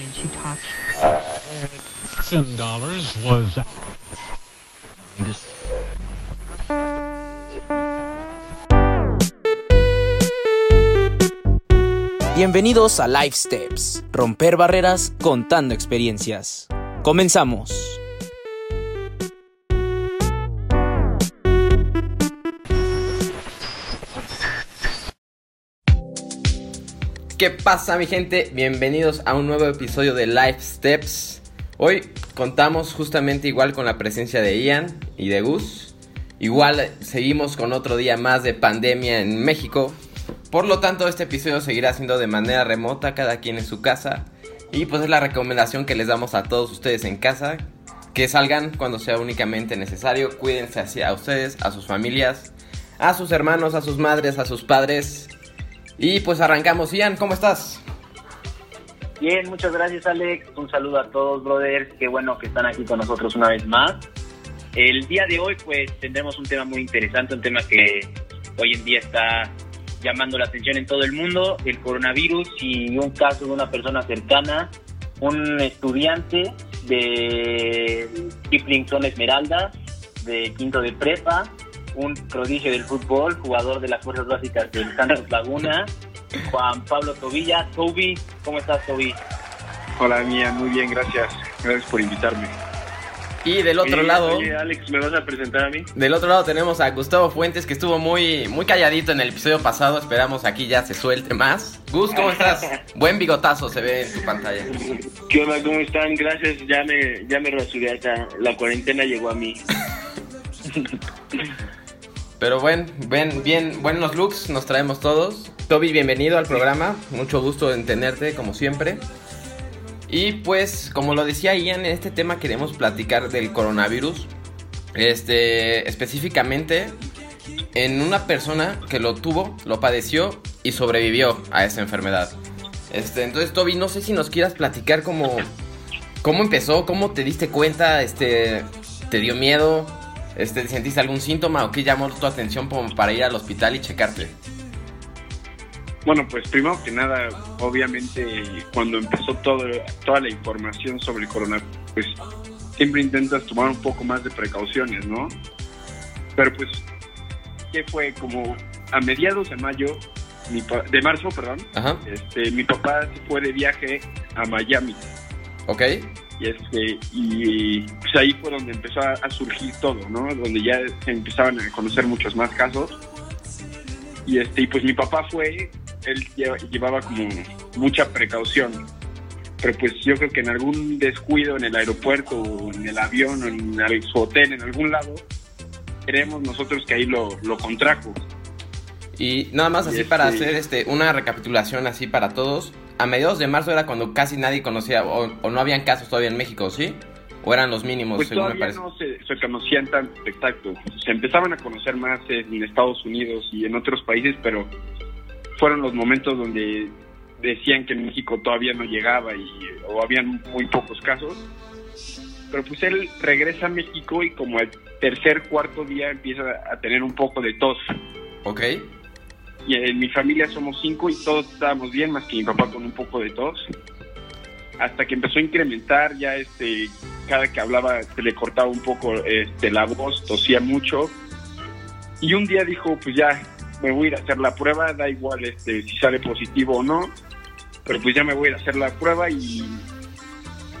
and she talks. Ten dollars was. Bienvenidos a Life Steps, romper barreras contando experiencias. Comenzamos. ¿Qué pasa mi gente? Bienvenidos a un nuevo episodio de Life Steps. Hoy contamos justamente igual con la presencia de Ian y de Gus. Igual seguimos con otro día más de pandemia en México. Por lo tanto, este episodio seguirá siendo de manera remota, cada quien en su casa. Y pues es la recomendación que les damos a todos ustedes en casa. Que salgan cuando sea únicamente necesario. Cuídense así a ustedes, a sus familias, a sus hermanos, a sus madres, a sus padres. Y pues arrancamos. Ian, ¿cómo estás? Bien, muchas gracias Alex. Un saludo a todos, brothers. Qué bueno que están aquí con nosotros una vez más. El día de hoy pues tendremos un tema muy interesante, un tema que hoy en día está llamando la atención en todo el mundo, el coronavirus y un caso de una persona cercana, un estudiante de Kiplington Esmeralda, de quinto de prepa, un prodigio del fútbol, jugador de las fuerzas básicas del Santos Laguna, Juan Pablo Tobilla. Toby, ¿cómo estás, Toby? Hola, mía, muy bien, gracias. Gracias por invitarme. Y del otro Oye, lado, oye, Alex, ¿me vas a presentar a mí? del otro lado tenemos a Gustavo Fuentes que estuvo muy muy calladito en el episodio pasado. Esperamos aquí ya se suelte más. Gus, ¿cómo estás? Buen bigotazo se ve en tu pantalla. ¿Qué onda? ¿Cómo están? Gracias, ya me, ya me rasuré acá. La cuarentena llegó a mí. Pero bueno, ven, bien, buenos looks nos traemos todos. Toby, bienvenido al programa. Mucho gusto en tenerte, como siempre. Y pues, como lo decía Ian, en este tema queremos platicar del coronavirus. Este, específicamente en una persona que lo tuvo, lo padeció y sobrevivió a esa enfermedad. Este, entonces, Toby, no sé si nos quieras platicar cómo, cómo empezó, cómo te diste cuenta, este, te dio miedo, este, sentiste algún síntoma o qué llamó tu atención como para ir al hospital y checarte. Bueno, pues primero que nada, obviamente, cuando empezó todo, toda la información sobre el coronavirus, pues siempre intentas tomar un poco más de precauciones, ¿no? Pero pues, ¿qué fue? Como a mediados de mayo, mi pa- de marzo, perdón, Ajá, este, mi papá se fue de viaje a Miami. Ok. Y, este, y pues ahí fue donde empezó a, a surgir todo, ¿no? Donde ya se empezaban a conocer muchos más casos. Y, este, y pues mi papá fue, él lleva- llevaba como mucha precaución. Pero pues yo creo que en algún descuido en el aeropuerto o en el avión o en el- su hotel, en algún lado, creemos nosotros que ahí lo, lo contrajo. Y nada más así Y para este- hacer este una recapitulación así para todos. A mediados de marzo era cuando casi nadie conocía o, o no habían casos todavía en México, ¿sí? O eran los mínimos, Pues según me parece. no se, se conocían tan exacto. Se empezaban a conocer más en Estados Unidos y en otros países, pero fueron los momentos donde decían que en México todavía no llegaba y o habían muy pocos casos. Pero pues él regresa a México y como el tercer, cuarto día empieza a tener un poco de tos. Ok. Y en mi familia somos cinco y todos estábamos bien, más que mi papá con un poco de tos. Hasta que empezó a incrementar, ya este, cada que hablaba se le cortaba un poco este, la voz, tosía mucho. Y un día dijo, pues ya, me voy a ir a hacer la prueba, da igual este, si sale positivo o no, pero pues ya me voy a ir a hacer la prueba y,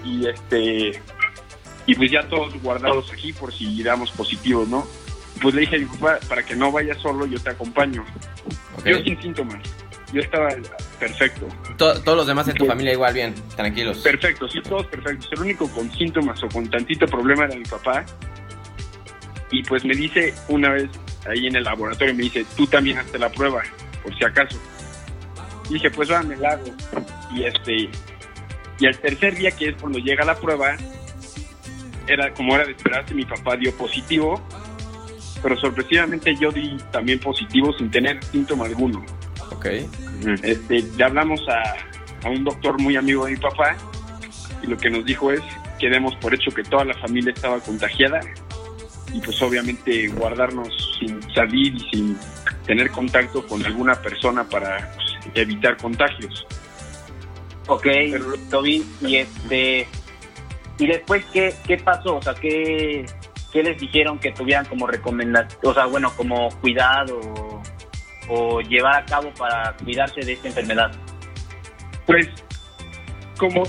y este y pues ya todos guardados aquí por si damos positivo, ¿no? Pues le dije para que no vaya solo, yo te acompaño. Yo sin síntomas. Yo estaba perfecto. To- todos los demás en tu Sí. familia igual bien, tranquilos. Perfecto, sí, todos perfectos. El único con síntomas o con tantito problema era mi papá. Y pues me dice una vez ahí en el laboratorio, me dice, tú también hazte la prueba, por si acaso. Y dije, pues va, me la hago. Y este, y al tercer día, que es cuando llega la prueba, era como era de esperarse, mi papá dio positivo, pero sorpresivamente yo di también positivo sin tener síntoma alguno. Ok. Este, le hablamos a, a un doctor muy amigo de mi papá y lo que nos dijo es que demos por hecho que toda la familia estaba contagiada y pues obviamente guardarnos sin salir y sin tener contacto con alguna persona para pues, evitar contagios. Ok, Toby, y este y después qué, qué pasó, o sea, qué, qué les dijeron que tuvieran como recomendación, o sea, bueno, como cuidado o, o llevar a cabo para cuidarse de esta enfermedad. Pues como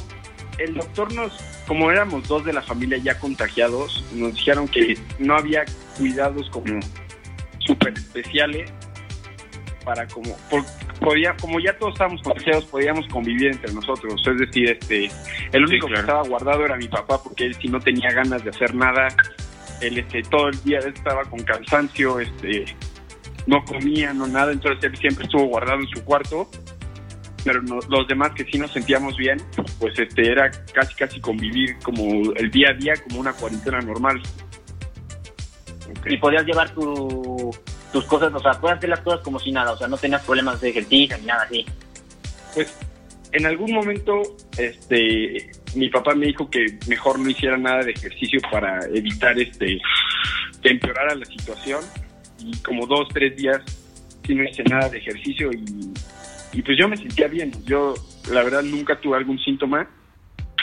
el doctor nos, como éramos dos de la familia ya contagiados, nos dijeron que no había cuidados como súper especiales para como por- podía como ya todos estábamos contagiados podíamos convivir entre nosotros. Es decir este el único que estaba guardado era mi papá porque él sí no tenía ganas de hacer nada él este todo el día estaba con cansancio este no comía no nada entonces él siempre estuvo guardado en su cuarto pero no- los demás que sí nos sentíamos bien pues este era casi casi convivir como el día a día como una cuarentena normal Y podías llevar tu, tus cosas, o sea, puedes hacer las cosas como si nada, o sea, no tenías problemas de ejercicio ni nada así. pues en algún momento este mi papá me dijo que mejor no hiciera nada de ejercicio para evitar este que empeorara la situación. Y como dos tres días sí no hice nada de ejercicio y, pues yo me sentía bien. Yo la verdad nunca tuve algún síntoma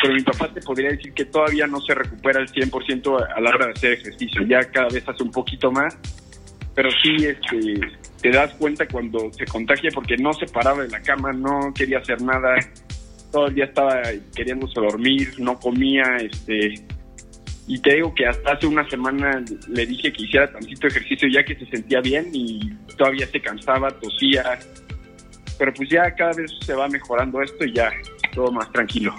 pero mi papá te podría decir que todavía no se recupera al 100% a la hora de hacer ejercicio. Ya cada vez hace un poquito más pero sí este te das cuenta cuando se contagia porque no se paraba de la cama, no quería hacer nada, todo el día estaba queriéndose dormir, no comía, este y te digo que hasta hace una semana le dije que hiciera tantito ejercicio ya que se sentía bien y todavía se cansaba, tosía, pero pues ya cada vez se va mejorando esto y ya todo más tranquilo.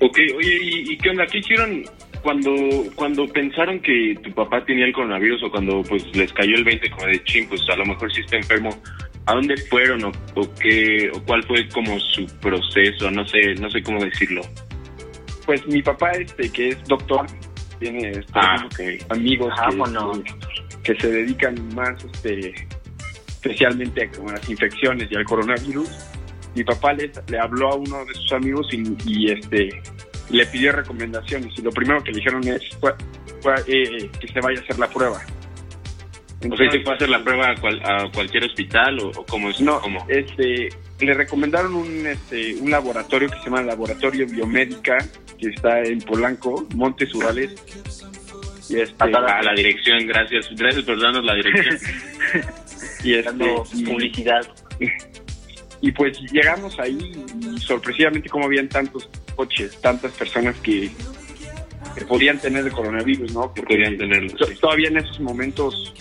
Ok, oye, ¿y, y qué onda? ¿Qué hicieron cuando cuando pensaron que tu papá tenía el coronavirus o cuando pues les cayó el 20 como de ching, pues a lo mejor sí está enfermo? ¿A dónde fueron o, o qué o cuál fue como su proceso? No sé, no sé cómo decirlo. Pues mi papá este que es doctor tiene este, Ah, amigos que- Vámonos. que, se dedican más este especialmente a, como las infecciones y al coronavirus mi papá le, le habló a uno de sus amigos y, y, este le pidió recomendaciones y lo primero que le dijeron es fue- fue, eh, que se vaya a hacer la prueba O sea, ¿se fue a hacer la prueba a, cual- a cualquier hospital o, o cómo es? no ¿Cómo? este le recomendaron un este un laboratorio que se llama laboratorio biomédica que está en Polanco Montes Urales y este Ah, la dirección, gracias. Gracias por darnos la dirección. y este Dando y- publicidad. Y pues llegamos ahí y sorpresivamente como habían tantos coches, tantas personas que, que podían tener el coronavirus, ¿no? Podían tenerlo, sí. Todavía en esos momentos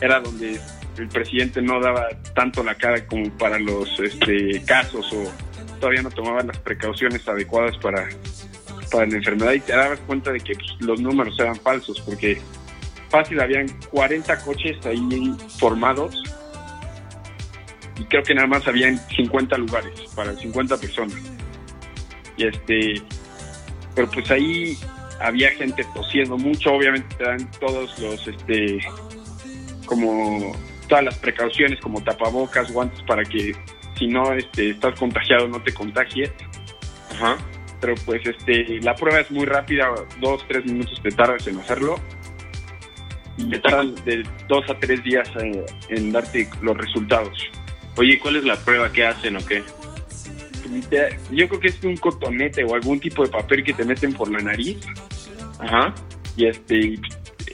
era donde el presidente no daba tanto la cara como para los este, casos o todavía no tomaban las precauciones adecuadas para, para la enfermedad y te dabas cuenta de que pues, los números eran falsos porque fácil habían 40 coches ahí formados y creo que nada más habían 50 lugares para 50 personas. Y este, pero pues ahí había gente tosiendo mucho, obviamente te dan todos los, este, como todas las precauciones como tapabocas, guantes para que si no este, estás contagiado no te contagies. Ajá. Pero pues este, la prueba es muy rápida, dos, tres minutos te tardas en hacerlo. Y te tardan de dos a tres días eh, en darte los resultados. Oye, ¿cuál es la prueba que hacen o qué? Yo creo que es un cotonete o algún tipo de papel que te meten por la nariz Ajá. y este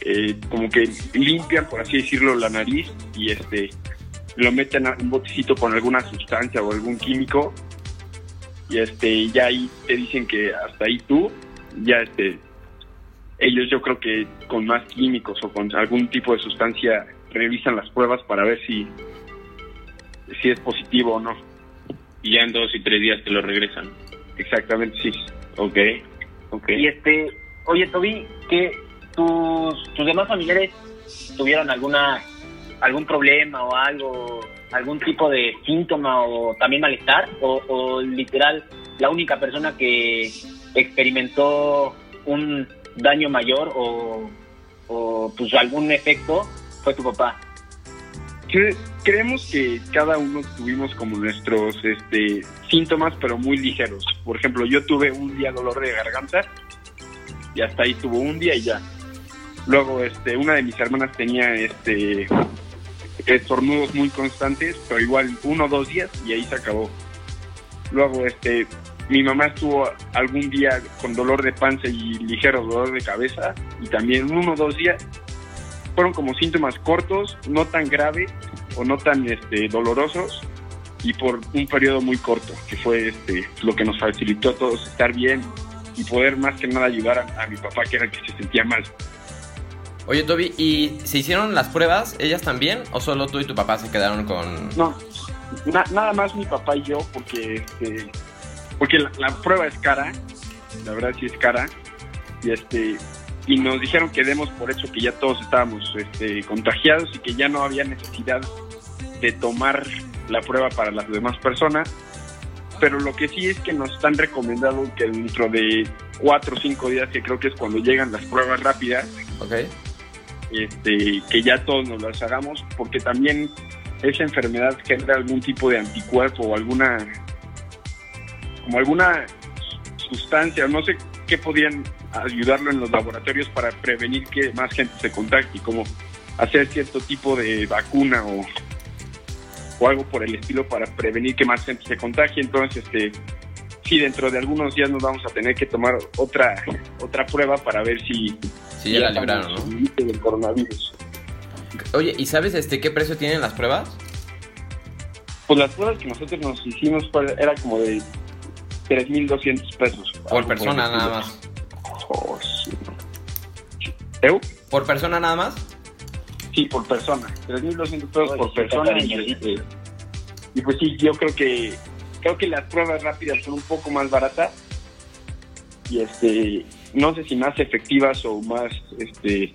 eh, como que limpian por así decirlo la nariz y este lo meten a un botecito con alguna sustancia o algún químico y este ya ahí te dicen que hasta ahí tú ya este ellos yo creo que con más químicos o con algún tipo de sustancia revisan las pruebas para ver si si es positivo o no Y ya en dos y tres días te lo regresan. exactamente sí Ok. Ok. Y este, oye, Toby, que tus, tus demás familiares tuvieron alguna algún problema o algo, algún tipo de síntoma o también malestar, o, literal la única persona que experimentó un daño mayor o, o pues algún efecto fue tu papá. Cre- creemos que cada uno tuvimos como nuestros este, síntomas, pero muy ligeros. Por ejemplo, yo tuve un día dolor de garganta y hasta ahí tuvo un día y ya. Luego, este, una de mis hermanas tenía este estornudos muy constantes, pero igual uno o dos días y ahí se acabó. Luego, este, mi mamá estuvo algún día con dolor de panza y ligero dolor de cabeza y también uno o dos días fueron como síntomas cortos, no tan graves o no tan este, dolorosos y por un periodo muy corto, que fue este, lo que nos facilitó a todos estar bien y poder más que nada ayudar a, a mi papá que era el que se sentía mal. Oye, Toby, ¿y se hicieron las pruebas ellas también o solo tú y tu papá se quedaron con...? No, na- nada más mi papá y yo, porque este, porque la, la prueba es cara, la verdad sí es cara, y este y nos dijeron que demos por hecho que ya todos estábamos este, contagiados y que ya no había necesidad de tomar la prueba para las demás personas, pero lo que sí es que nos están recomendando que dentro de cuatro o cinco días, que creo que es cuando llegan las pruebas rápidas, Ok. este, que ya todos nos las hagamos, porque también esa enfermedad genera algún tipo de anticuerpo o alguna, como alguna sustancia, no sé qué podían ayudarlo en los laboratorios para prevenir que más gente se contagie, como hacer cierto tipo de vacuna o, o algo por el estilo para prevenir que más gente se contagie. Entonces, este, sí, dentro de algunos días nos vamos a tener que tomar otra otra prueba para ver si Sí, ya la estamos libraron, ¿no? del coronavirus. Oye, ¿y sabes este qué precio tienen las pruebas? Pues las pruebas que nosotros nos hicimos era como de 3.200 pesos. Por Algo persona nada más. Oh, sí. ¿Eu? ¿Por persona nada más? Sí, por persona. 3.200 pesos por persona. Y, este, y pues sí, yo creo que creo que las pruebas rápidas son un poco más baratas. Y este, no sé si más efectivas o más, este,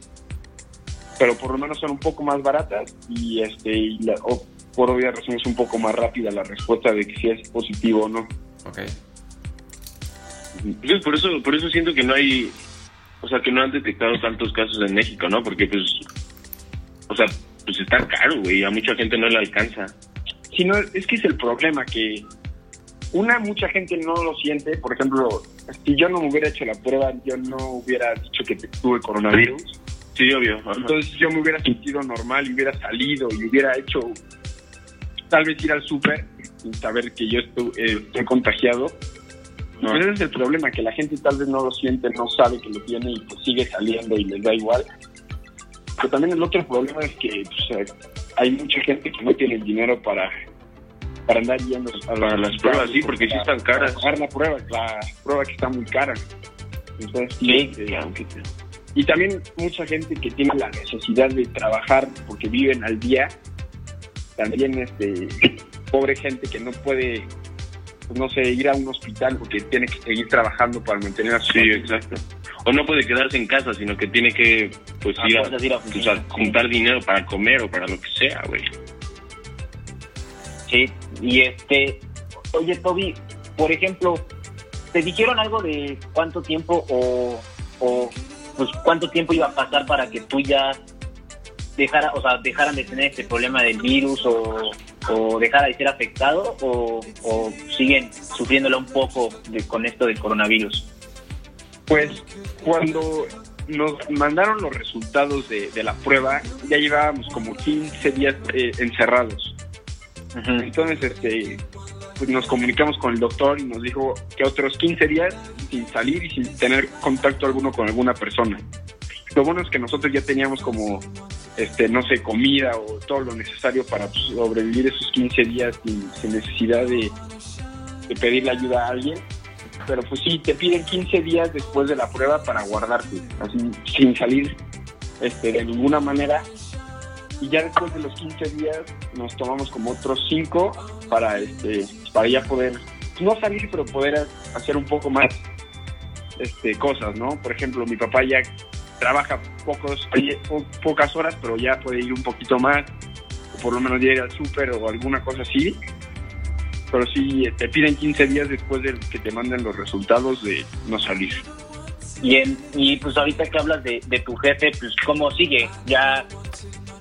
pero por lo menos son un poco más baratas y este, y la- o por obvias razones un poco más rápida la respuesta de que si es positivo o no. Ok. Pues por eso, por eso siento que no hay, o sea, que no han detectado tantos casos en México, ¿no? Porque pues, o sea, pues está caro, güey, a mucha gente no le alcanza. Si no, es que es el problema, que una, mucha gente no lo siente. Por ejemplo, si yo no me hubiera hecho la prueba, yo no hubiera dicho que tuve coronavirus. Sí, obvio. ajá. Entonces yo me hubiera sentido normal y hubiera salido y hubiera hecho tal vez ir al súper sin saber que yo estu- eh, estoy contagiado. No. Pues ese es el problema, que la gente tal vez no lo siente, no sabe que lo tiene y pues sigue saliendo y les da igual. Pero también el otro problema es que pues, hay mucha gente que no tiene el dinero para para andar yendo a Para las pruebas, sí, porque sí están caras. Para pagar la prueba, la prueba que está muy cara. Entonces, sí, eh, aunque te- y también mucha gente que tiene la necesidad de trabajar porque viven al día. También, este, pobre gente que no puede, pues, no sé, ir a un hospital porque tiene que seguir trabajando para mantener a su Sí, familia. exacto. O no puede quedarse en casa, sino que tiene que, pues, Ah, ir, a, puedes ir a pues, a juntar dinero para comer o para lo que sea, güey. Sí, y este, oye Toby, por ejemplo, ¿te dijeron algo de cuánto tiempo o, o pues cuánto tiempo iba a pasar para que tú ya dejara, o sea, dejaran de tener este problema del virus o, o dejara de ser afectado o, o siguen sufriéndolo un poco de, con esto del coronavirus? Pues cuando nos mandaron los resultados de, de la prueba, ya llevábamos como 15 días eh, encerrados. Entonces, este, pues nos comunicamos con el doctor y nos dijo que otros 15 días sin salir y sin tener contacto alguno con alguna persona. Lo bueno es que nosotros ya teníamos como, este, no sé, comida o todo lo necesario para pues, sobrevivir esos 15 días sin, sin necesidad de, de pedirle ayuda a alguien. Pero pues sí, te piden 15 días después de la prueba para guardarte, así sin salir este, de ninguna manera y ya después de los 15 días nos tomamos como otros 5 para este para ya poder no salir pero poder hacer un poco más este cosas no por ejemplo mi papá ya trabaja pocos po- pocas horas pero ya puede ir un poquito más o por lo menos ya ir al súper o alguna cosa así. Pero sí te piden 15 días después de que te manden los resultados de no salir. Y, en, y pues ahorita que hablas de, de tu jefe, pues cómo sigue, ya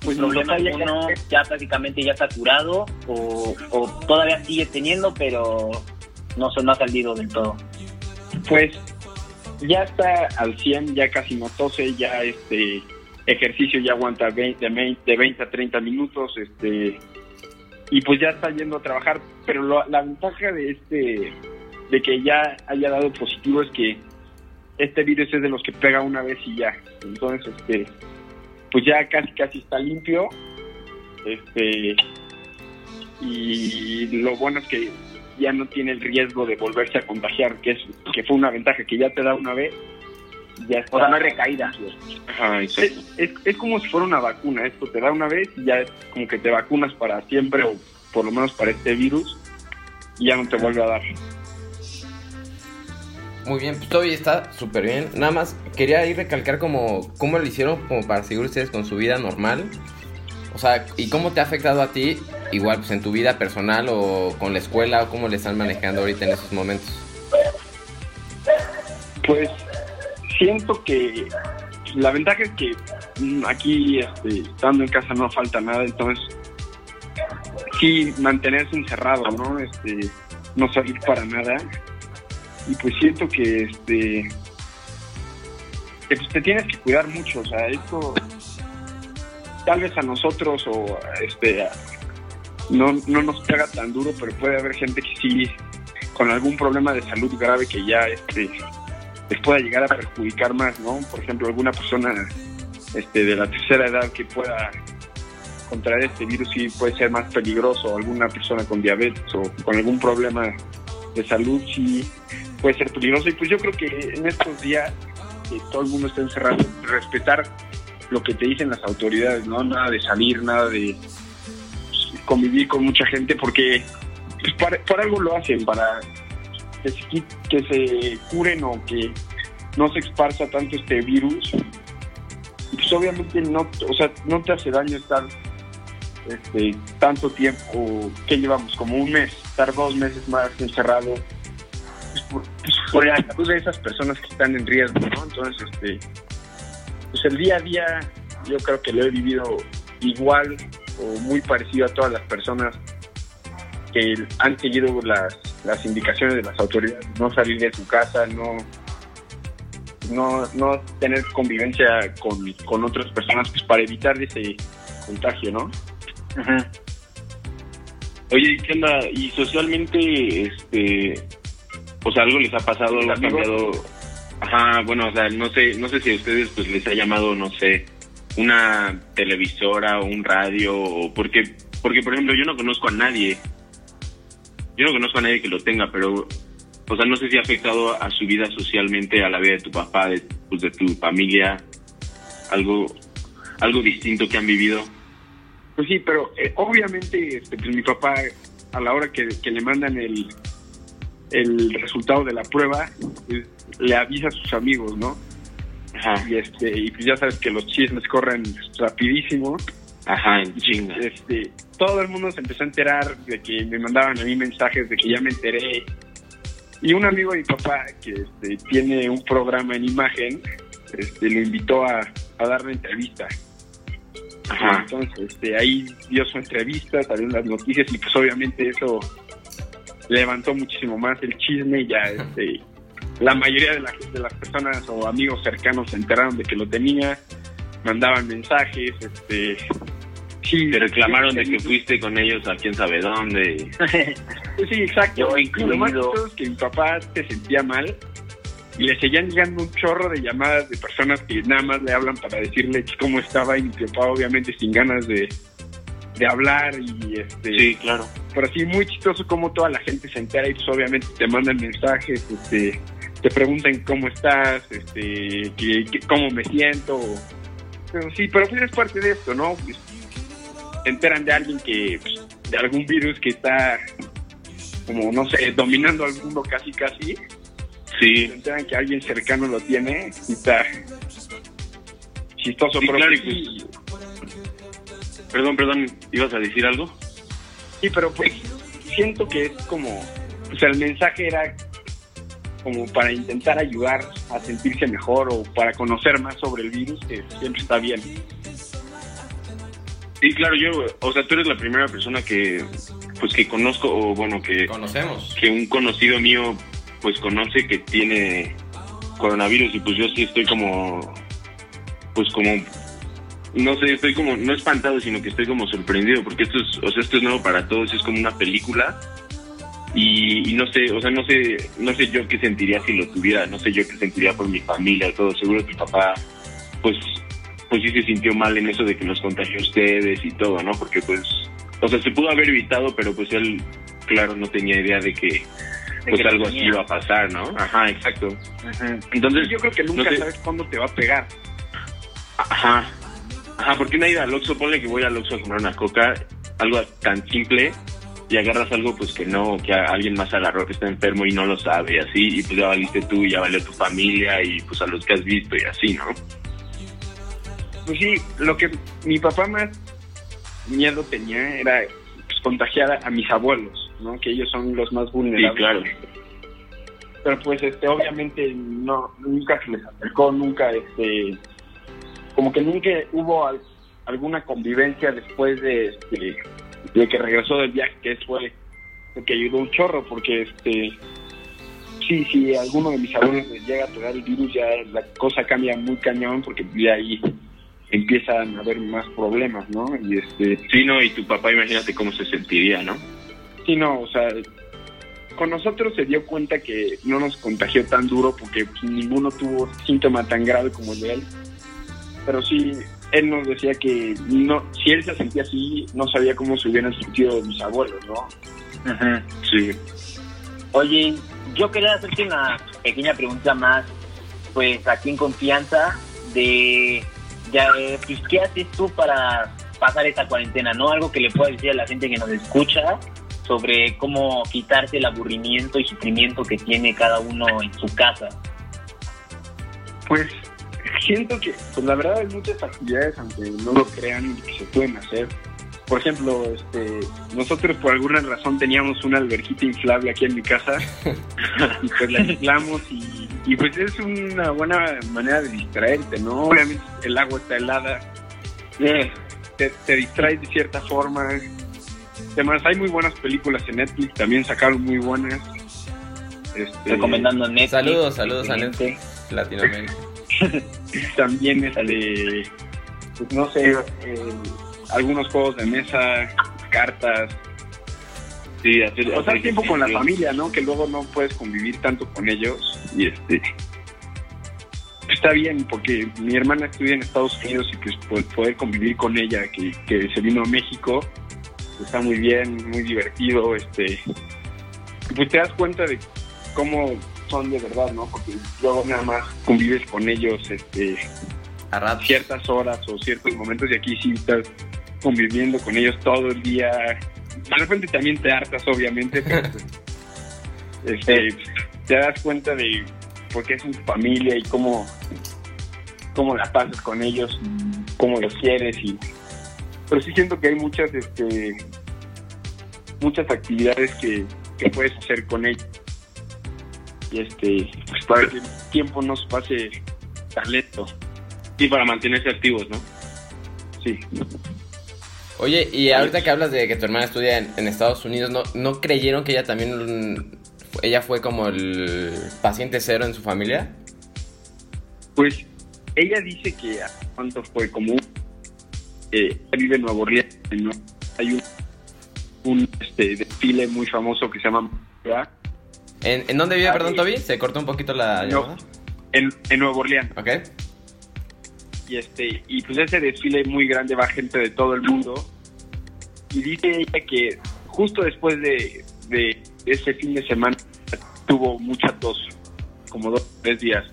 pues problema no alguno, ya prácticamente ya está curado o, o todavía sigue teniendo pero no se no ha salido del todo. Pues ya está al 100, ya casi no tose, ya este ejercicio ya aguanta 20, de 20 a 30 minutos, este y pues ya está yendo a trabajar, pero lo- la ventaja de este, de que ya haya dado positivo es que este virus es de los que pega una vez y ya, entonces este, pues ya casi casi está limpio, este, y lo bueno es que ya no tiene el riesgo de volverse a contagiar, que es que fue una ventaja que ya te da una vez, ya está. O sea, no hay recaída. Ajá, Es, es, es como si fuera una vacuna, esto te da una vez y ya es como que te vacunas para siempre o por lo menos para este virus y ya no te vuelve a dar. Muy bien, pues Toby está súper bien. Nada más quería ir recalcar como cómo lo hicieron como para seguir ustedes con su vida normal. O sea, ¿y cómo te ha afectado a ti? Igual, pues en tu vida personal o con la escuela o cómo le están manejando ahorita en esos momentos. Pues siento que la ventaja es que mm, aquí este, estando en casa no falta nada, entonces sí mantenerse encerrado, ¿no? Este, no salir para nada. Y pues siento que este que pues, te tienes que cuidar mucho, o sea, esto tal vez a nosotros o este no, no nos pega tan duro, pero puede haber gente que sí con algún problema de salud grave que ya este les pueda llegar a perjudicar más, ¿no? Por ejemplo, alguna persona este, de la tercera edad que pueda contraer este virus sí puede ser más peligroso, alguna persona con diabetes o con algún problema de salud sí puede ser peligroso. Y pues yo creo que en estos días que todo el mundo está encerrado, respetar lo que te dicen las autoridades, ¿no? Nada de salir, nada de convivir con mucha gente, porque pues, para- algo lo hacen, para que se, curen o que no se esparza tanto este virus. Pues obviamente no, o sea, no te hace daño estar este, tanto tiempo, que llevamos como un mes, estar dos meses más encerrado. Pues por, pues la salud de esas personas que están en riesgo, ¿no? Entonces, este, pues el día a día yo creo que lo he vivido igual o muy parecido a todas las personas que han seguido las, las indicaciones de las autoridades, no salir de su casa, no no, no tener convivencia con, con otras personas pues para evitar ese contagio, ¿no? Oye, ¿qué onda? Y socialmente, este, o sea, algo les ha pasado, algo ha cambiado. Ajá, bueno, o sea, no sé, no sé si a ustedes pues les ha llamado, no sé, una televisora o un radio porque, porque por ejemplo yo no conozco a nadie, yo no conozco a nadie que lo tenga, pero, o sea, no sé si ha afectado a su vida socialmente, a la vida de tu papá, de, pues, de tu familia, algo, algo distinto que han vivido. Pues sí, pero eh, obviamente este, pues mi papá a la hora que, le mandan el, el resultado de la prueba, pues, le avisa a sus amigos, ¿no? Ajá, Y este y pues ya sabes que los chismes corren rapidísimo. ajá, en chinga. Este, todo el mundo se empezó a enterar de que me mandaban a mí mensajes de que ya me enteré. Y un amigo de mi papá que este, tiene un programa en imagen, este, lo invitó a, a dar la entrevista. Ajá. Entonces, este, ahí dio su entrevista, salieron las noticias y pues obviamente eso levantó muchísimo más el chisme y ya este, la mayoría de, la- de las personas o amigos cercanos se enteraron de que lo tenía, mandaban mensajes, este... Sí, Te reclamaron sí, de que fuiste con ellos a quién sabe dónde. Pues sí, exacto. Yo Y lo más incluido. que mi papá se sentía mal y le seguían llegando un chorro de llamadas de personas que nada más le hablan para decirle cómo estaba y mi papá obviamente sin ganas de, de hablar y este Sí, claro. pero sí muy chistoso como toda la gente se entera y pues obviamente te mandan mensajes este te preguntan cómo estás este que, que- cómo me siento. Pero sí pero pues es parte de esto no Pues, te enteran de alguien que pues, de algún virus que está como no sé dominando al mundo casi casi. Sí, se enteran que alguien cercano lo tiene y está chistoso Sí, pero claro, y sí, perdón, perdón, ¿ibas a decir algo? Sí, pero pues siento que es como, o sea, el mensaje era como para intentar ayudar a sentirse mejor o para conocer más sobre el virus, que siempre está bien. Sí, claro, yo, o sea, tú eres la primera persona que, pues que conozco, o bueno, que, Conocemos. que un conocido mío, pues conoce que tiene coronavirus y pues yo sí estoy como, pues como, no sé, estoy como, no espantado, sino que estoy como sorprendido, porque esto es, o sea, esto es nuevo para todos, es como una película. Y, y no sé, o sea, no sé, no sé yo qué sentiría si lo tuviera, no sé yo qué sentiría por mi familia, todo. Seguro que papá, pues, pues sí se sintió mal en eso de que nos contagió a ustedes y todo, ¿no? Porque pues, o sea, se pudo haber evitado, pero pues él, claro, no tenía idea de que, pues que algo así iba a pasar, ¿no? Ajá, exacto. Ajá. Entonces, Yo creo que nunca no sé- sabes cuándo te va a pegar. Ajá. Ajá, porque una ida al Oxxo, ponle que voy al Oxxo a comprar una coca, algo tan simple, y agarras algo pues que no, que a- alguien más agarró que está enfermo y no lo sabe, así, y pues ya valiste tú, y ya valió tu familia, y pues a los que has visto, y así, ¿no? Pues sí, lo que mi papá más miedo tenía era pues, contagiar a, mis abuelos, ¿no? Que ellos son los más Sí, vulnerables. claro. Pero pues este obviamente no nunca se les acercó, nunca este como que nunca hubo al- alguna convivencia después de este de que regresó del viaje, que fue lo que ayudó un chorro porque este sí, si a alguno de mis abuelos les llega a pegar el virus ya la cosa cambia muy cañón porque de ahí empiezan a haber más problemas, ¿no? Y este Sí, no, y tu papá, imagínate cómo se sentiría, ¿no? Sí, no, o sea, con nosotros se dio cuenta que no nos contagió tan duro porque pues, ninguno tuvo síntoma tan grave como el de él. Pero sí, él nos decía que no, si él se sentía así, no sabía cómo se hubieran sentido mis abuelos, ¿no? Sí. Oye, yo quería hacerte una pequeña pregunta más, pues aquí en confianza, de, ya, eh, pues, ¿qué haces tú para pasar esta cuarentena? ¿No? Algo que le puedas decir a la gente que nos escucha sobre cómo quitarse el aburrimiento y sufrimiento que tiene cada uno en su casa. Pues siento que, pues la verdad hay muchas actividades, aunque no lo crean, que se pueden hacer. Por ejemplo, este, nosotros por alguna razón teníamos una alberquita inflable aquí en mi casa y pues la inflamos y, y pues es una buena manera de distraerte, ¿no? Obviamente el agua está helada, eh, te, te distraes de cierta forma. Además, hay muy buenas películas en Netflix, también sacaron muy buenas. Este, Recomendando Netflix. Saludos, saludos a. Netflix Latinoamérica. también este pues no sé eh, algunos juegos de mesa cartas Sí, hacer, pasar hacer tiempo con la familia no que luego no puedes convivir tanto con ellos y este está bien porque mi hermana estudia en Estados Unidos y pues po- poder convivir con ella que, que se vino a México está muy bien muy divertido este pues te das cuenta de cómo son de verdad no porque luego nada más convives con ellos este A ratos. ciertas horas o ciertos momentos y aquí sí estás conviviendo con ellos todo el día. De repente también te hartas, obviamente, pero pues, este, te das cuenta de por qué es tu familia y cómo, cómo la pasas con ellos, cómo los quieres. y Pero sí siento que hay muchas este, muchas actividades que, que puedes hacer con ellos. Y este, pues para que el tiempo no se pase tan lento. Sí, para mantenerse activos, ¿no? Sí. Oye, y ahorita que hablas de que tu hermana estudia en, en Estados Unidos, ¿no, ¿no creyeron que ella también, ella fue como el paciente cero en su familia? Pues ella dice que cuánto fue como eh, vive en Nueva Orleans, hay un, un este, desfile muy famoso que se llama. ¿En, en dónde vive, Ah, perdón. Toby? Se cortó un poquito la No. en, en Nueva Orleans Ok. y este y pues ese desfile muy grande va gente de todo el mundo y dice ella que justo después de, de ese fin de semana tuvo mucha tos como dos tres días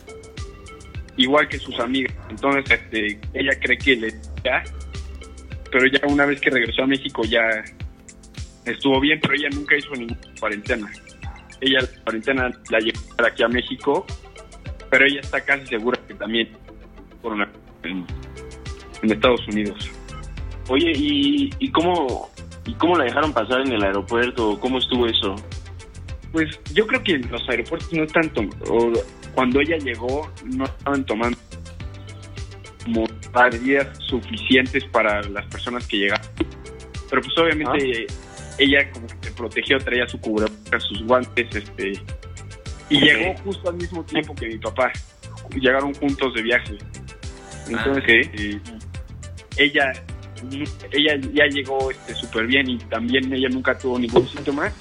igual que sus amigas entonces este ella cree que le ya pero ya una vez que regresó a México ya estuvo bien pero ella nunca hizo ninguna cuarentena ella la cuarentena la llevó para aquí a México pero ella está casi segura que también corona en, en Estados Unidos. Oye, ¿y, y cómo y cómo la dejaron pasar en el aeropuerto? ¿Cómo estuvo eso? Pues yo creo que los aeropuertos no están o cuando ella llegó no estaban tomando como medidas suficientes para las personas que llegaron. Pero pues obviamente ella como que protegió, traía su cubrebocas, sus guantes, este y Ok. llegó justo al mismo tiempo que mi papá. Llegaron juntos de viaje. Entonces, Ah, eh, ella ella ya llegó este súper bien y también ella nunca tuvo ningún síntoma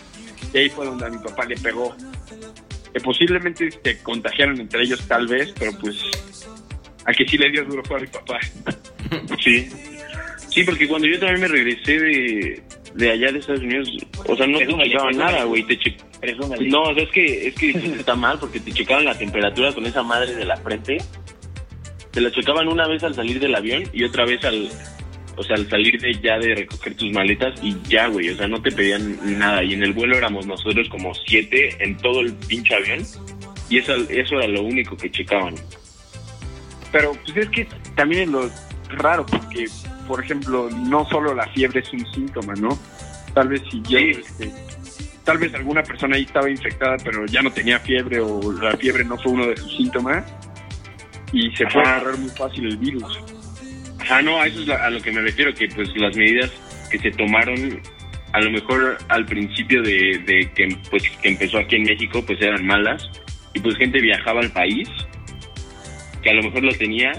y ahí fue donde a mi papá le pegó que posiblemente se contagiaron entre ellos tal vez pero pues a que sí le dio duro fue a mi papá Sí. Sí, porque cuando yo también me regresé de, de allá de Estados Unidos, o sea, no te checaban nada, güey. Te che-. No, o sea, es que, es que está mal porque te checaban la temperatura con esa madre de la frente. Te la checaban una vez al salir del avión y otra vez al, o sea, al salir de ya de recoger tus maletas y ya, güey. O sea, no te pedían nada. Y en el vuelo éramos nosotros como siete en todo el pinche avión. Y eso, eso era lo único que checaban. pero pues es que también es lo raro porque por ejemplo no solo la fiebre es un síntoma no tal vez si Sí. este, tal vez alguna persona ahí estaba infectada pero ya no tenía fiebre o la fiebre no fue uno de sus síntomas y se puede Ajá. agarrar muy fácil el virus Ajá, no, a eso es a lo que me refiero, que pues las medidas que se tomaron, a lo mejor al principio de, de que, pues, que empezó aquí en México, pues eran malas, y pues gente viajaba al país, que a lo mejor lo tenía,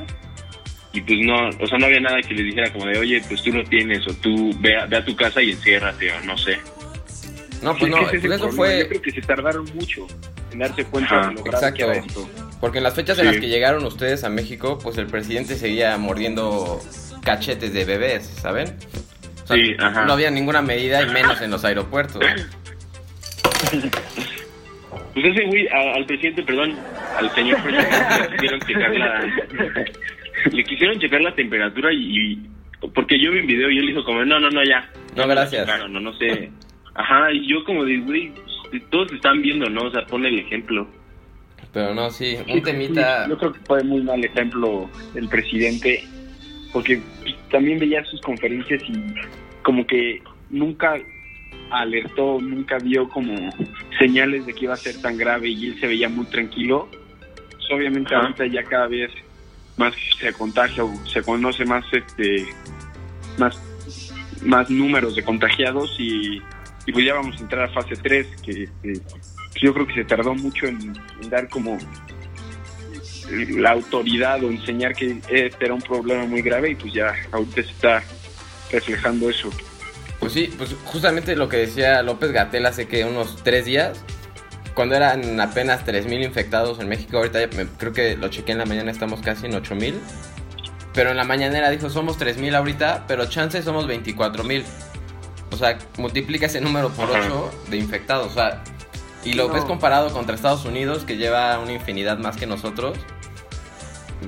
y pues no, o sea, no había nada que les dijera como de, oye, pues tú lo tienes, o tú ve a, ve a tu casa y enciérrate, o no sé. No, pues es que no, es pues eso fue yo creo que se tardaron mucho en darse cuenta Ajá, de lo grave que era esto Porque en las fechas en las que llegaron ustedes a México, pues el presidente seguía mordiendo cachetes de bebés, ¿saben? O sea, Sí, ajá. no había ninguna medida y menos en los aeropuertos. Pues ese güey, al presidente, perdón, al señor presidente, le quisieron checar la, le quisieron checar la temperatura y, y- porque yo vi un video y él dijo como, no, no, no, ya. No, gracias. checaron, No, no sé. Ajá, y yo como de, güey, todos están viendo, ¿no? O sea, pone el ejemplo. Pero no, sí, un temita... Yo creo que fue muy mal ejemplo el presidente, porque también veía sus conferencias y como que nunca alertó, nunca vio como señales de que iba a ser tan grave y él se veía muy tranquilo. Pues obviamente Ajá. ahorita ya cada vez más se contagia o se conoce más este más más números de contagiados y, y pues ya vamos a entrar a fase 3 que este, yo creo que se tardó mucho en, en dar como la autoridad o enseñar que este era un problema muy grave y pues ya ahorita se está reflejando eso. Pues sí, pues justamente lo que decía López Gatel hace que unos tres días, cuando eran apenas 3.000 infectados en México, ahorita ya me- creo que lo chequé en la mañana, estamos casi en 8.000. Pero en la mañanera dijo, somos 3.000 ahorita, pero chance somos 24.000. O sea, multiplica ese número por Ajá. 8 de infectados. O sea, y lo No. ves comparado contra Estados Unidos, que lleva una infinidad más que nosotros.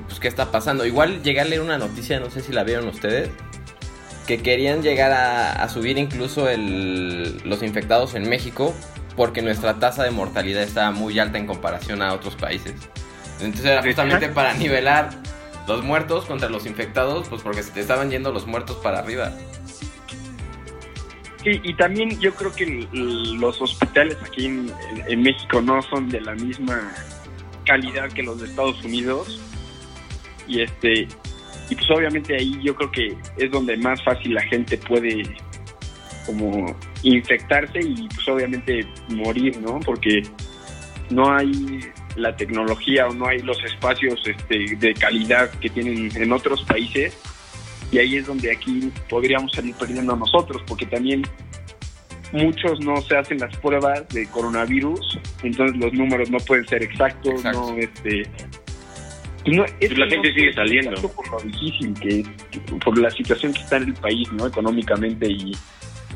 Pues, ¿qué está pasando? Igual llegué a leer una noticia, no sé si la vieron ustedes, que querían llegar a, a subir incluso el- los infectados en México porque nuestra tasa de mortalidad estaba muy alta en comparación a otros países. Entonces era justamente para nivelar los muertos contra los infectados, pues porque se te estaban yendo los muertos para arriba. Sí, y también yo creo que los hospitales aquí en- en México no son de la misma calidad que los de Estados Unidos. Y este y pues obviamente ahí yo creo que es donde más fácil la gente puede como infectarse y pues obviamente morir, ¿no? Porque no hay la tecnología o no hay los espacios este, de calidad que tienen en otros países y ahí es donde aquí podríamos salir perdiendo nosotros, porque también muchos no se hacen las pruebas de coronavirus, entonces los números no pueden ser exactos, Exacto. no este pues no, es la gente no sigue saliendo. por lo difícil que es, por la situación que está en el país, ¿no? Económicamente y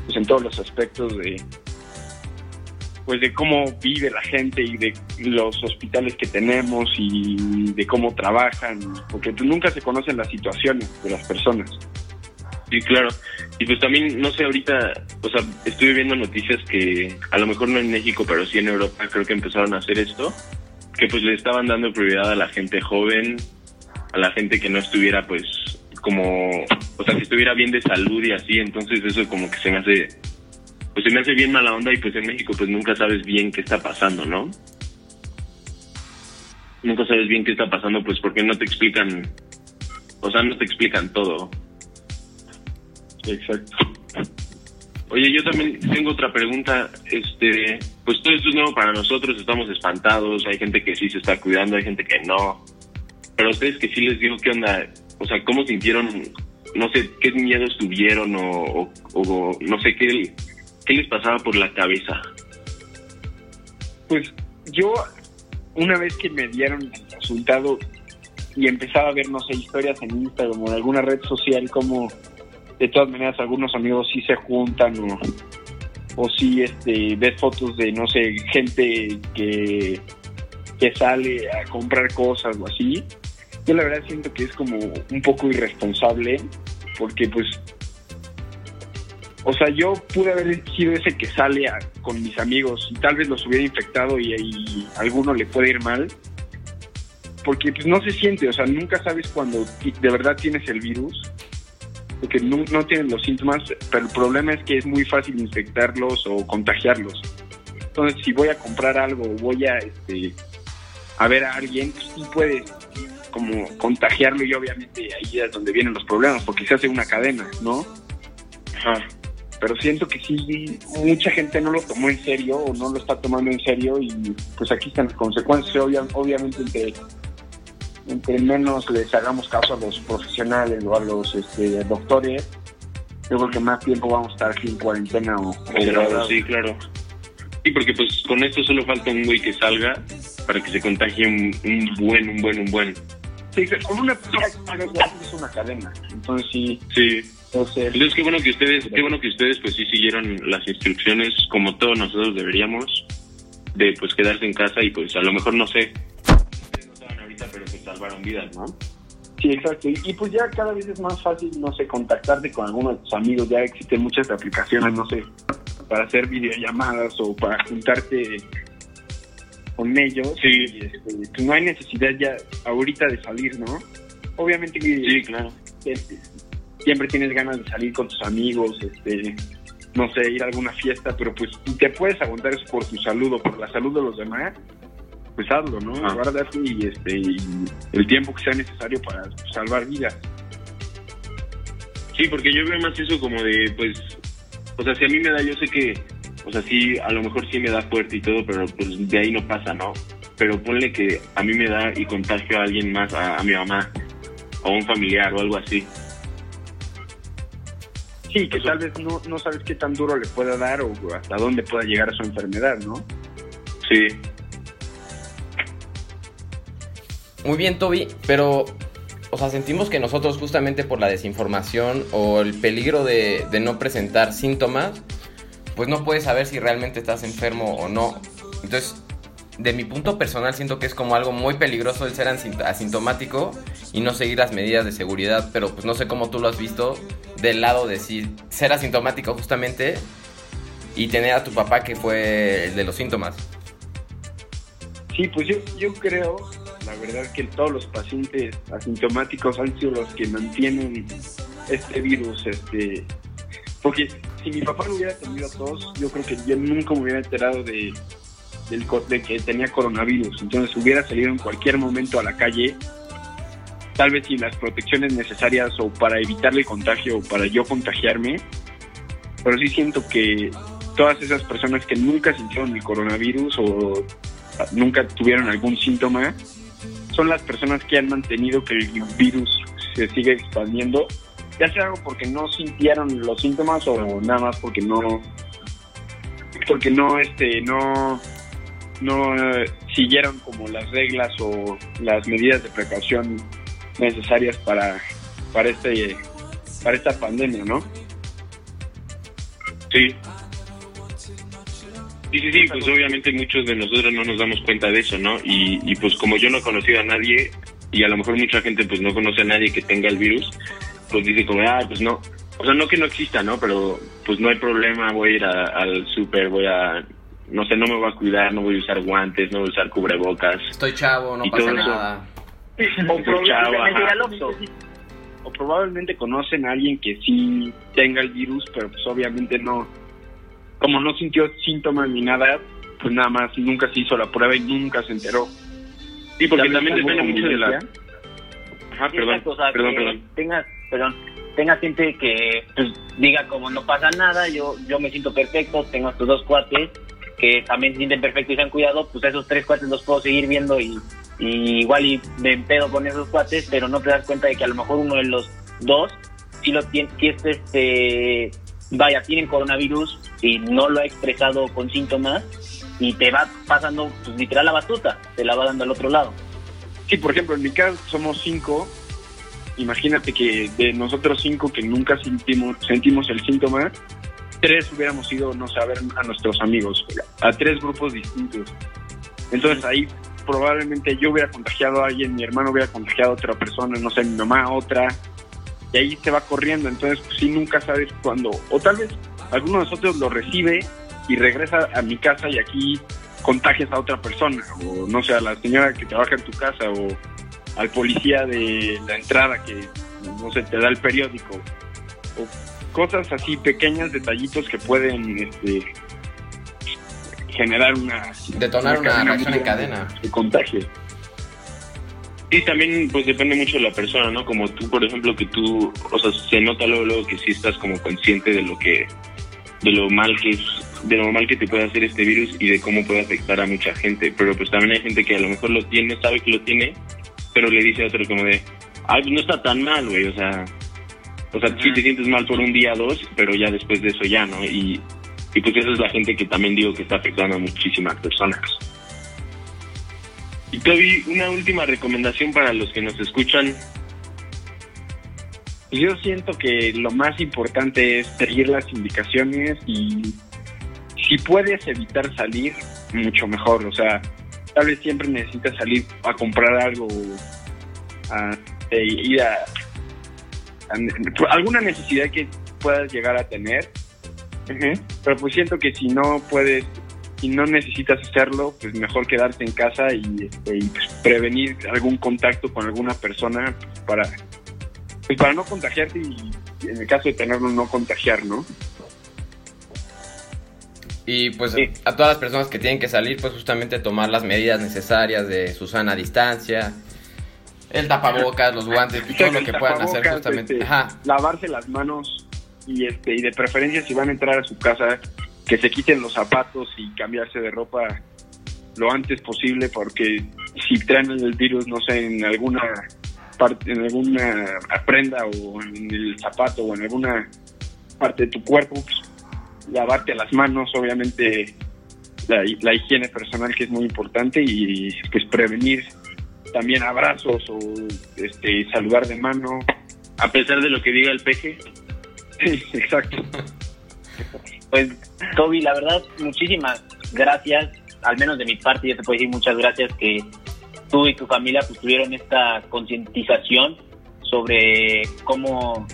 pues en todos los aspectos de pues de cómo vive la gente y de los hospitales que tenemos y de cómo trabajan, porque nunca se conocen las situaciones de las personas. Sí, claro. Y pues también, no sé, ahorita, o sea, estuve viendo noticias que a lo mejor no en México, pero sí en Europa creo que empezaron a hacer esto, que pues le estaban dando prioridad a la gente joven, a la gente que no estuviera pues como, o sea, que estuviera bien de salud y así, entonces eso como que se me hace, pues se me hace bien mala onda y pues en México pues nunca sabes bien qué está pasando, ¿no? Nunca sabes bien qué está pasando pues porque no te explican, o sea, no te explican todo. Exacto. Oye, yo también tengo otra pregunta. Este, pues todo esto es nuevo para nosotros, estamos espantados, hay gente que sí se está cuidando, hay gente que no. Pero a ustedes que sí les digo qué onda, o sea, ¿cómo sintieron no sé qué miedos tuvieron o, no sé qué, qué les pasaba por la cabeza. Pues yo, una vez que me dieron el resultado y empezaba a ver, no sé, historias en Instagram o en alguna red social, como de todas maneras algunos amigos sí se juntan o, o sí este, ves fotos de, no sé, gente que, que sale a comprar cosas o así. Yo la verdad siento que es como un poco irresponsable porque pues o sea, yo pude haber sido ese que sale con mis amigos y tal vez los hubiera infectado y, a alguno le puede ir mal. Porque pues no se siente, o sea, nunca sabes cuando de verdad tienes el virus, porque no, no tienes los síntomas, pero el problema es que es muy fácil infectarlos o contagiarlos. Entonces, si voy a comprar algo voy a, este, a ver a alguien, pues sí puedes como contagiarlo y obviamente ahí es donde vienen los problemas, porque se hace una cadena, ¿no? Ajá pero siento que sí, mucha gente no lo tomó en serio o no lo está tomando en serio y pues aquí están las consecuencias. obviamente entre, entre menos les hagamos caso a los profesionales o a los este, doctores, yo creo que más tiempo vamos a estar aquí en cuarentena o... sí, claro. Sí, porque pues con esto solo falta un güey que salga para que se contagie un, un buen, un buen, un buen. Sí, con una es una cadena. Entonces sí. Sí entonces, qué bueno que ustedes, qué bueno que ustedes pues sí siguieron las instrucciones como todos nosotros deberíamos de pues quedarse en casa y pues a lo mejor no sé, no estaban ahorita pero pues salvaron vidas, ¿no? Sí, exacto. Y, pues ya cada vez es más fácil, no sé, contactarte con alguno de tus amigos. Ya existen muchas aplicaciones, no sé, para hacer videollamadas o para juntarte con ellos. Sí. este, pues no hay necesidad ya ahorita de salir, ¿no? Obviamente que... Sí, claro. Este, siempre tienes ganas de salir con tus amigos, este, no sé, ir a alguna fiesta, pero pues te puedes aguantar eso por tu salud o por la salud de los demás, pues hazlo, ¿no? Ah. Guárdate y, este, y el tiempo que sea necesario para salvar vidas. Sí, porque yo veo más eso como de, pues, o sea, si a mí me da, yo sé que, o sea, sí, a lo mejor sí me da fuerte y todo, pero pues de ahí no pasa, ¿no? Pero ponle que a mí me da y contagio a alguien más, a, a mi mamá, o a un familiar o algo así. Sí, que tal vez no, no sabes qué tan duro le pueda dar o hasta dónde pueda llegar a su enfermedad, ¿no? Sí. Muy bien, Toby, pero, o sea, sentimos que nosotros justamente por la desinformación o el peligro de, de no presentar síntomas, pues no puedes saber si realmente estás enfermo o no. Entonces, de mi punto personal siento que es como algo muy peligroso el ser asintomático y no seguir las medidas de seguridad, pero pues no sé cómo tú lo has visto del lado de si ser asintomático justamente y tener a tu papá que fue el de los síntomas. Sí, pues yo, yo creo, la verdad, que todos los pacientes asintomáticos han sido los que mantienen este virus, este, porque si mi papá no hubiera tenido tos, yo creo que yo nunca me hubiera enterado de del, de que tenía coronavirus. Entonces hubiera salido en cualquier momento a la calle, tal vez sin las protecciones necesarias o para evitarle el contagio o para yo contagiarme. Pero sí siento que todas esas personas que nunca sintieron el coronavirus o nunca tuvieron algún síntoma, son las personas que han mantenido que el virus se siga expandiendo, ya sea porque no sintieron los síntomas o nada más porque no porque no este no no eh, siguieron como las reglas o las medidas de precaución necesarias para para este para esta pandemia, ¿no? Sí. Sí, sí, sí, pues obviamente muchos de nosotros no nos damos cuenta de eso, ¿no? Y, y pues como yo no he conocido a nadie y a lo mejor mucha gente pues no conoce a nadie que tenga el virus, pues dice como, ah, pues no, o sea, no que no exista, ¿no? Pero pues no hay problema, voy a ir al súper, voy a no sé, no me voy a cuidar, no voy a usar guantes, no voy a usar cubrebocas. Estoy chavo, no pasa nada. o, probablemente, o probablemente conocen a alguien que sí tenga el virus, pero pues obviamente no, como no sintió síntomas ni nada, pues nada más nunca se hizo la prueba y nunca se enteró. Sí, porque también depende mucho de la... Ajá, perdón, perdón, perdón. Tengas, perdón, tenga gente que pues, diga como no pasa nada, yo yo me siento perfecto, tengo estos dos cuates que también se sienten perfectos y se han cuidado, pues esos tres cuates los puedo seguir viendo y, igual y me pedo con esos cuates, pero no te das cuenta de que a lo mejor uno de los dos si lo tiene, si es este, vaya, tienen coronavirus y no lo ha expresado con síntomas y te va pasando, pues, literal la batuta, te la va dando al otro lado. Sí, por ejemplo, en mi caso somos cinco. Imagínate que de nosotros cinco que nunca sentimos, el síntoma, tres hubiéramos ido, no sé, a nuestros amigos, a tres grupos distintos. Entonces ahí probablemente yo hubiera contagiado a alguien, mi hermano hubiera contagiado a otra persona, no sé, mi mamá otra, y ahí se va corriendo. Entonces, pues sí, nunca sabes cuándo, o tal vez alguno de nosotros lo recibe y regresa a mi casa y aquí contagias a otra persona, o no sé, a la señora que trabaja en tu casa, o al policía de la entrada que, no sé, te da el periódico, o cosas así pequeñas, detallitos que pueden este, generar una... Detonar una, cadena reacción en cadena. De contagio. Y también, pues depende mucho de la persona, ¿no? Como tú, por ejemplo, que tú, o sea, se nota luego, luego que sí estás como consciente de lo que, de lo mal que es, de lo mal que te puede hacer este virus y de cómo puede afectar a mucha gente. Pero pues también hay gente que a lo mejor lo tiene, sabe que lo tiene, pero le dice a otro como de, ay, pues no está tan mal, güey, o sea, o sea, sí te sientes mal por un día, dos, pero ya después de eso ya, ¿no? Y, y pues esa es la gente que también digo que está afectando a muchísimas personas. Y Toby, una última recomendación para los que nos escuchan. Yo siento que lo más importante es seguir las indicaciones y si puedes evitar salir, mucho mejor. O sea, tal vez siempre necesitas salir a comprar algo, a, ir a, a- alguna necesidad que puedas llegar a tener. Pero pues siento que si no puedes, si no necesitas hacerlo, pues mejor quedarte en casa y, este, y, pues, prevenir algún contacto con alguna persona pues, para pues para no contagiarte y en el caso de tenerlo no contagiar, ¿no? Y pues Sí. a todas las personas que tienen que salir, pues justamente tomar las medidas necesarias de su sana distancia, el tapabocas, los guantes, todo lo que puedan hacer justamente. este, Ajá. lavarse las manos y este y de preferencia si van a entrar a su casa que se quiten los zapatos y cambiarse de ropa lo antes posible porque si traen el virus no sé en alguna parte en alguna prenda o en el zapato o en alguna parte de tu cuerpo pues, lavarte las manos obviamente la, la higiene personal que es muy importante y pues prevenir también abrazos o este saludar de mano A pesar de lo que diga el peje, Sí, exacto. Pues, Toby, la verdad, muchísimas gracias. Al menos de mi parte, yo te puedo decir muchas gracias que tú y tu familia pues, tuvieron esta concientización sobre cómo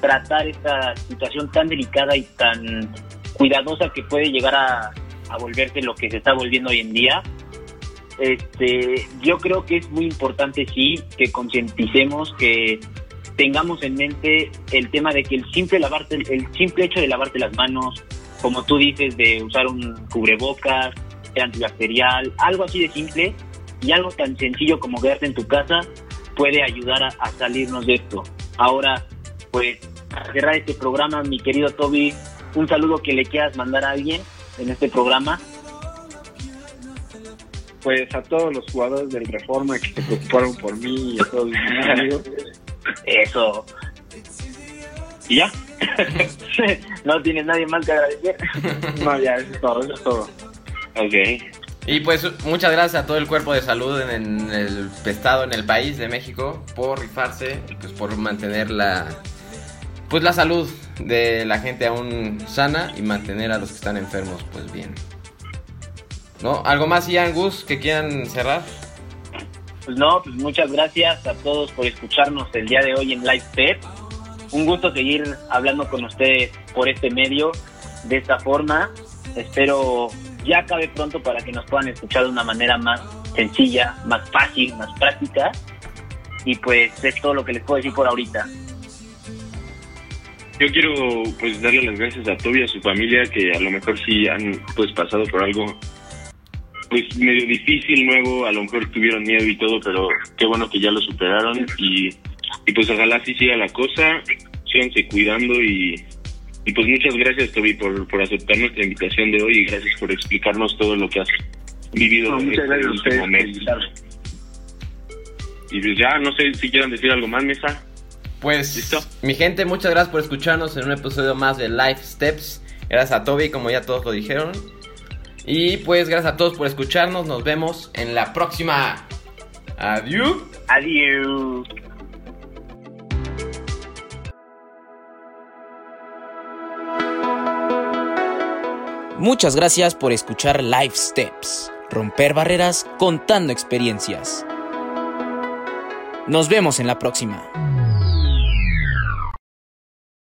tratar esta situación tan delicada y tan cuidadosa que puede llegar a, a volverse lo que se está volviendo hoy en día. Este, yo creo que es muy importante, sí, que concienticemos, que tengamos en mente el tema de que el simple lavarte, el simple hecho de lavarte las manos, como tú dices, de usar un cubrebocas, antibacterial, algo así de simple y algo tan sencillo como quedarte en tu casa puede ayudar a, a salirnos de esto. Ahora, pues, para cerrar este programa, mi querido Toby, un saludo que le quieras mandar a alguien en este programa. Pues a todos los jugadores del Reforma que se preocuparon por mí y a todos mis amigos. Eso. Y ya. no tienes nadie más que agradecer. No, ya, eso es todo, eso es todo. ok. Y pues muchas gracias a todo el cuerpo de salud en, el estado, en el país de México, por rifarse, pues por mantener la, pues la salud de la gente aún sana y mantener a los que están enfermos pues bien. ¿No? ¿Algo más, Ian Gus, que quieran cerrar? Pues no, pues muchas gracias a todos por escucharnos el día de hoy en Live. Un gusto seguir hablando con ustedes por este medio, de esta forma. Espero ya acabe pronto para que nos puedan escuchar de una manera más sencilla, más fácil, más práctica. Y pues es todo lo que les puedo decir por ahorita. Yo quiero pues darle las gracias a Toby y a su familia que a lo mejor sí han pues pasado por algo pues medio difícil nuevo, a lo mejor tuvieron miedo y todo, pero qué bueno que ya lo superaron y, y pues ojalá así siga la cosa, síganse cuidando y, y pues muchas gracias Toby por, por aceptar nuestra invitación de hoy y gracias por explicarnos todo lo que has vivido No, muchas este gracias a último ustedes. mes. Y pues ya, no sé si quieran decir algo más, Mesa. Pues, ¿Listo? mi gente, muchas gracias por escucharnos en un episodio más de Life Steps. Gracias a Toby, como ya todos lo dijeron. Y pues, gracias a todos por escucharnos. Nos vemos en la próxima. Adiós. Adiós. Muchas gracias por escuchar Life Steps, romper barreras contando experiencias. Nos vemos en la próxima.